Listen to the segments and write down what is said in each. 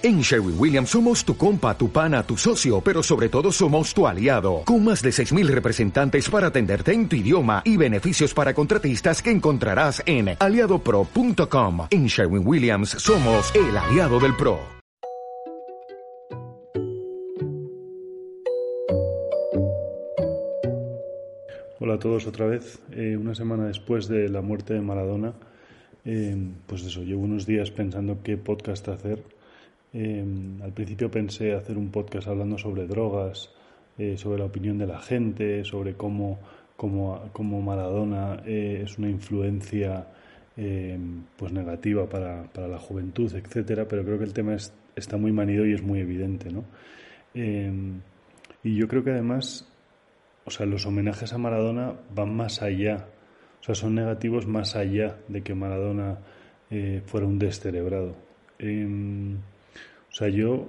En Sherwin Williams somos tu compa, tu pana, tu socio, pero sobre todo somos tu aliado, con más de 6.000 representantes para atenderte en tu idioma y beneficios para contratistas que encontrarás en aliadopro.com. En Sherwin Williams somos el aliado del PRO. Hola a todos otra vez. Eh, una semana después de la muerte de Maradona, eh, pues eso, llevo unos días pensando qué podcast hacer Em, al principio pensé hacer un podcast hablando sobre drogas, eh, sobre la opinión de la gente, sobre cómo, cómo, Maradona eh, es una influencia em, pues negativa para, para, la juventud, etcétera, pero creo que el tema está muy manido y es muy evidente, ¿no? Em, y yo creo que además, o sea, los homenajes a Maradona van más allá, o sea, son negativos más allá de que Maradona eh, fuera un descerebrado. Sea, yo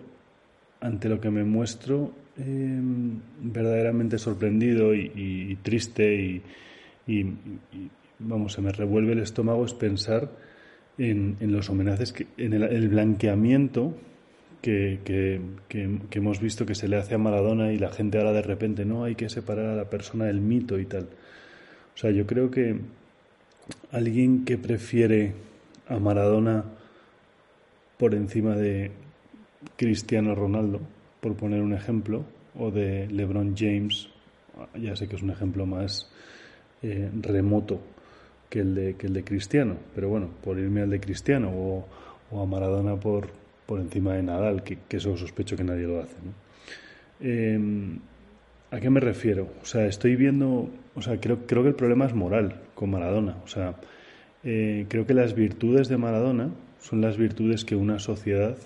ante lo que me muestro em, verdaderamente sorprendido y, triste y, vamos, se me revuelve el estómago es pensar en, los homenajes, que, en el, blanqueamiento que, que, hemos visto que se le hace a Maradona y la gente ahora de repente, no, hay que separar a la persona del mito y tal. O sea, yo creo que alguien que prefiere a Maradona por encima de, Cristiano Ronaldo, por poner un ejemplo, o de LeBron James, ya sé que es un ejemplo más eh, remoto que el, de, que el de Cristiano, pero bueno, por irme al de Cristiano o, a Maradona por, por encima de Nadal, que, eso sospecho que nadie lo hace. Em, ¿A qué me refiero? O sea, estoy viendo, o sea, creo, creo que el problema es moral con Maradona. O sea, eh, creo que las virtudes de Maradona son las virtudes que una sociedad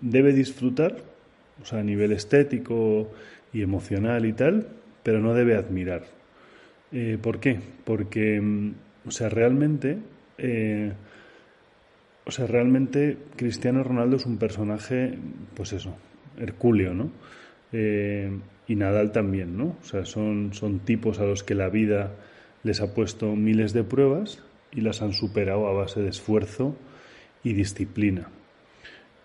debe disfrutar, o sea, a nivel estético y emocional y tal, pero no debe admirar. Eh, ¿Por qué? Porque, mm, o sea, realmente, eh, o sea, realmente Cristiano Ronaldo es un personaje, pues eso, hercúleo, ¿no? Eh, y Nadal también, ¿no? O sea, son, son tipos a los que la vida les ha puesto miles de pruebas y las han superado a base de esfuerzo y disciplina.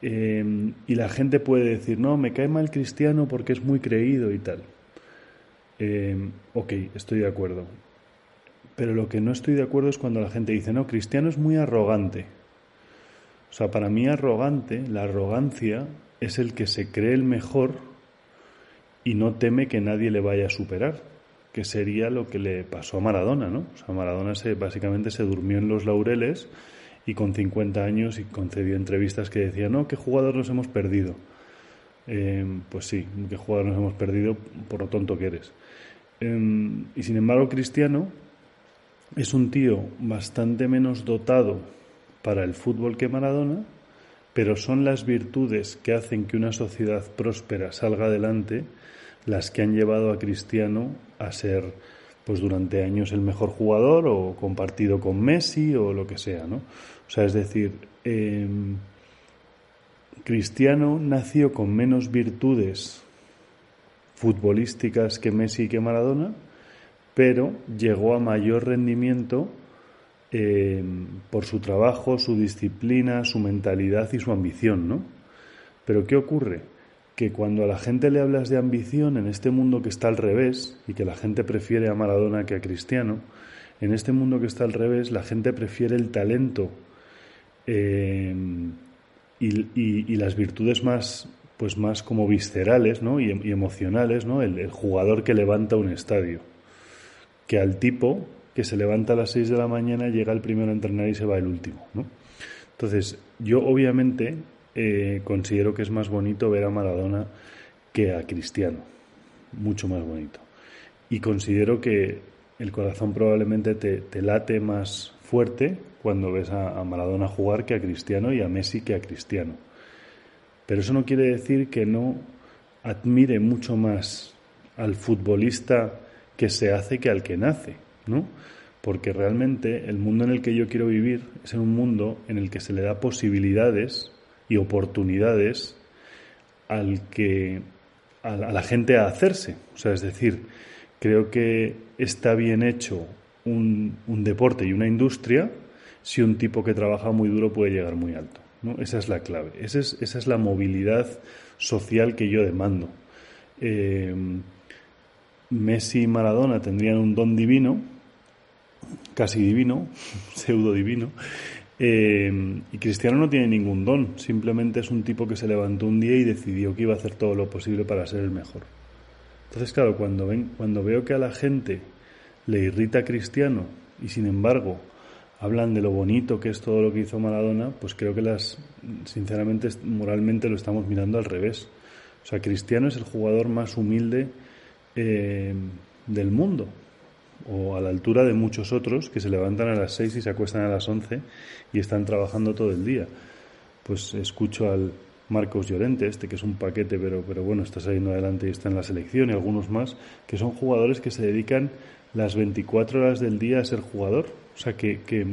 Em, y la gente puede decir, no, me cae mal cristiano porque es muy creído y tal. Em, ok, estoy de acuerdo. Pero lo que no estoy de acuerdo es cuando la gente dice, no, cristiano es muy arrogante. O sea, para mí arrogante, la arrogancia es el que se cree el mejor y no teme que nadie le vaya a superar, que sería lo que le pasó a Maradona, ¿no? O sea, Maradona se, básicamente se durmió en los laureles y con 50 años y concedió entrevistas que decía, no, ¿qué jugador nos hemos perdido? Em, pues sí, ¿qué jugador nos hemos perdido por lo tonto que eres? Em, y sin embargo, Cristiano es un tío bastante menos dotado para el fútbol que Maradona, pero son las virtudes que hacen que una sociedad próspera salga adelante las que han llevado a Cristiano a ser pues durante años el mejor jugador o compartido con Messi o lo que sea, ¿no? O sea, es decir, em, Cristiano nació con menos virtudes futbolísticas que Messi y que Maradona, pero llegó a mayor rendimiento em, por su trabajo, su disciplina, su mentalidad y su ambición, ¿no? Pero ¿qué ocurre? Que cuando a la gente le hablas de ambición en este mundo que está al revés y que la gente prefiere a Maradona que a Cristiano, en este mundo que está al revés la gente prefiere el talento eh, y, las virtudes más pues más como viscerales ¿no? y, emocionales, ¿no? El, jugador que levanta un estadio, que al tipo que se levanta a las 6 de la mañana, llega el primero a entrenar y se va el último. ¿no? Entonces, yo obviamente eh, considero que es más bonito ver a Maradona que a Cristiano, mucho más bonito. Y considero que el corazón probablemente te, late más fuerte cuando ves a, Maradona jugar que a Cristiano y a Messi que a Cristiano. Pero eso no quiere decir que no admire mucho más al futbolista que se hace que al que nace, ¿no? Porque realmente el mundo en el que yo quiero vivir es en un mundo en el que se le da posibilidades y oportunidades al que a la, gente a hacerse. O sea, es decir, creo que está bien hecho un, deporte y una industria si un tipo que trabaja muy duro puede llegar muy alto. ¿no? Esa es la clave. Esa es, esa es la movilidad social que yo demando. Eh, Messi y Maradona tendrían un don divino, casi divino, pseudo divino, eh, y Cristiano no tiene ningún don, simplemente es un tipo que se levantó un día y decidió que iba a hacer todo lo posible para ser el mejor. Entonces, claro, cuando, ven, cuando veo que a la gente le irrita Cristiano y sin embargo hablan de lo bonito que es todo lo que hizo Maradona, pues creo que las, sinceramente, moralmente lo estamos mirando al revés. O sea, Cristiano es el jugador más humilde eh, del mundo, o a la altura de muchos otros que se levantan a las 6 y se acuestan a las 11 y están trabajando todo el día. Pues escucho al Marcos Llorente, este que es un paquete, pero, pero bueno, está saliendo adelante y está en la selección, y algunos más, que son jugadores que se dedican las 24 horas del día a ser jugador. O sea, que, que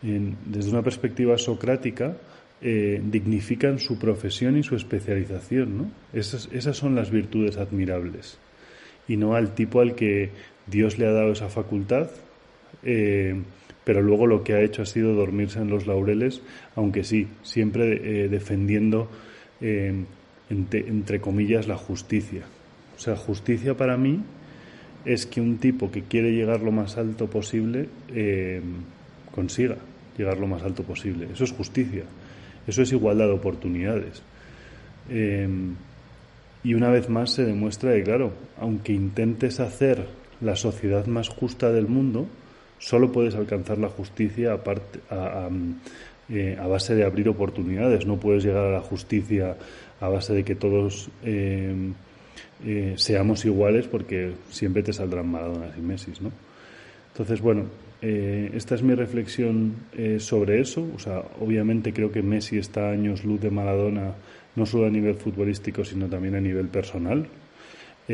desde una perspectiva socrática, eh, dignifican su profesión y su especialización, ¿no? Esas, esas son las virtudes admirables. Y no al tipo al que Dios le ha dado esa facultad, eh, pero luego lo que ha hecho ha sido dormirse en los laureles, aunque sí, siempre eh, defendiendo, entre, comillas, la justicia. O sea, justicia para mí es que un tipo que quiere llegar lo más alto posible consiga llegar lo más alto posible. Eso es justicia. Eso es igualdad de oportunidades. Y una vez más se demuestra que, claro, aunque intentes hacer la sociedad más justa del mundo, solo puedes alcanzar la justicia a, eh, a, base de abrir oportunidades. No puedes llegar a la justicia a base de que todos em, eh, seamos iguales porque siempre te saldrán Maradonas y Messi, ¿no? Entonces, bueno, eh, esta es mi reflexión eh, sobre eso. O sea, obviamente creo que Messi está a años luz de Maradona, no solo a nivel futbolístico, sino también a nivel personal.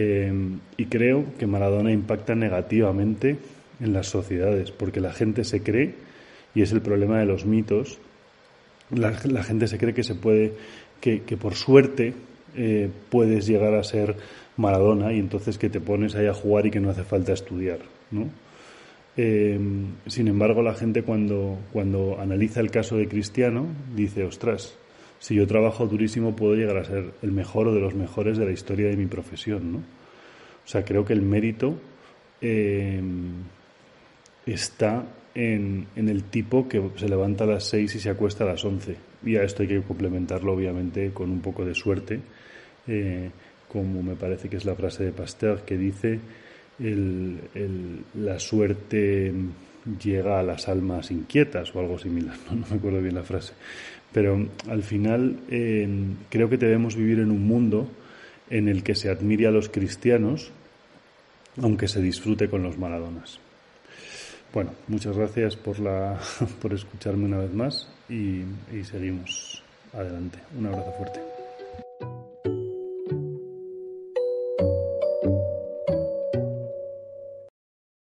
Eh, y creo que Maradona impacta negativamente en las sociedades, porque la gente se cree, y es el problema de los mitos, la, gente se cree que se puede, que, por suerte puedes llegar a ser Maradona y entonces que te pones ahí a jugar y que no hace falta estudiar, ¿no? Eh, sin embargo, la gente cuando, cuando analiza el caso de Cristiano dice, ostras, si yo trabajo durísimo puedo llegar a ser el mejor o de los mejores de la historia de mi profesión, ¿no? O sea, creo que el mérito eh, está en, en, el tipo que se levanta a las seis y se acuesta a las once. Y a esto hay que complementarlo, obviamente, con un poco de suerte, eh, como me parece que es la frase de Pasteur, que dice la suerte llega a las almas inquietas o algo similar, no, me acuerdo bien la frase. Pero al final creo que debemos vivir en un mundo en el que se admire a los cristianos, aunque se disfrute con los maradonas. Bueno, muchas gracias por, la, por escucharme una vez más y seguimos adelante. Un abrazo fuerte.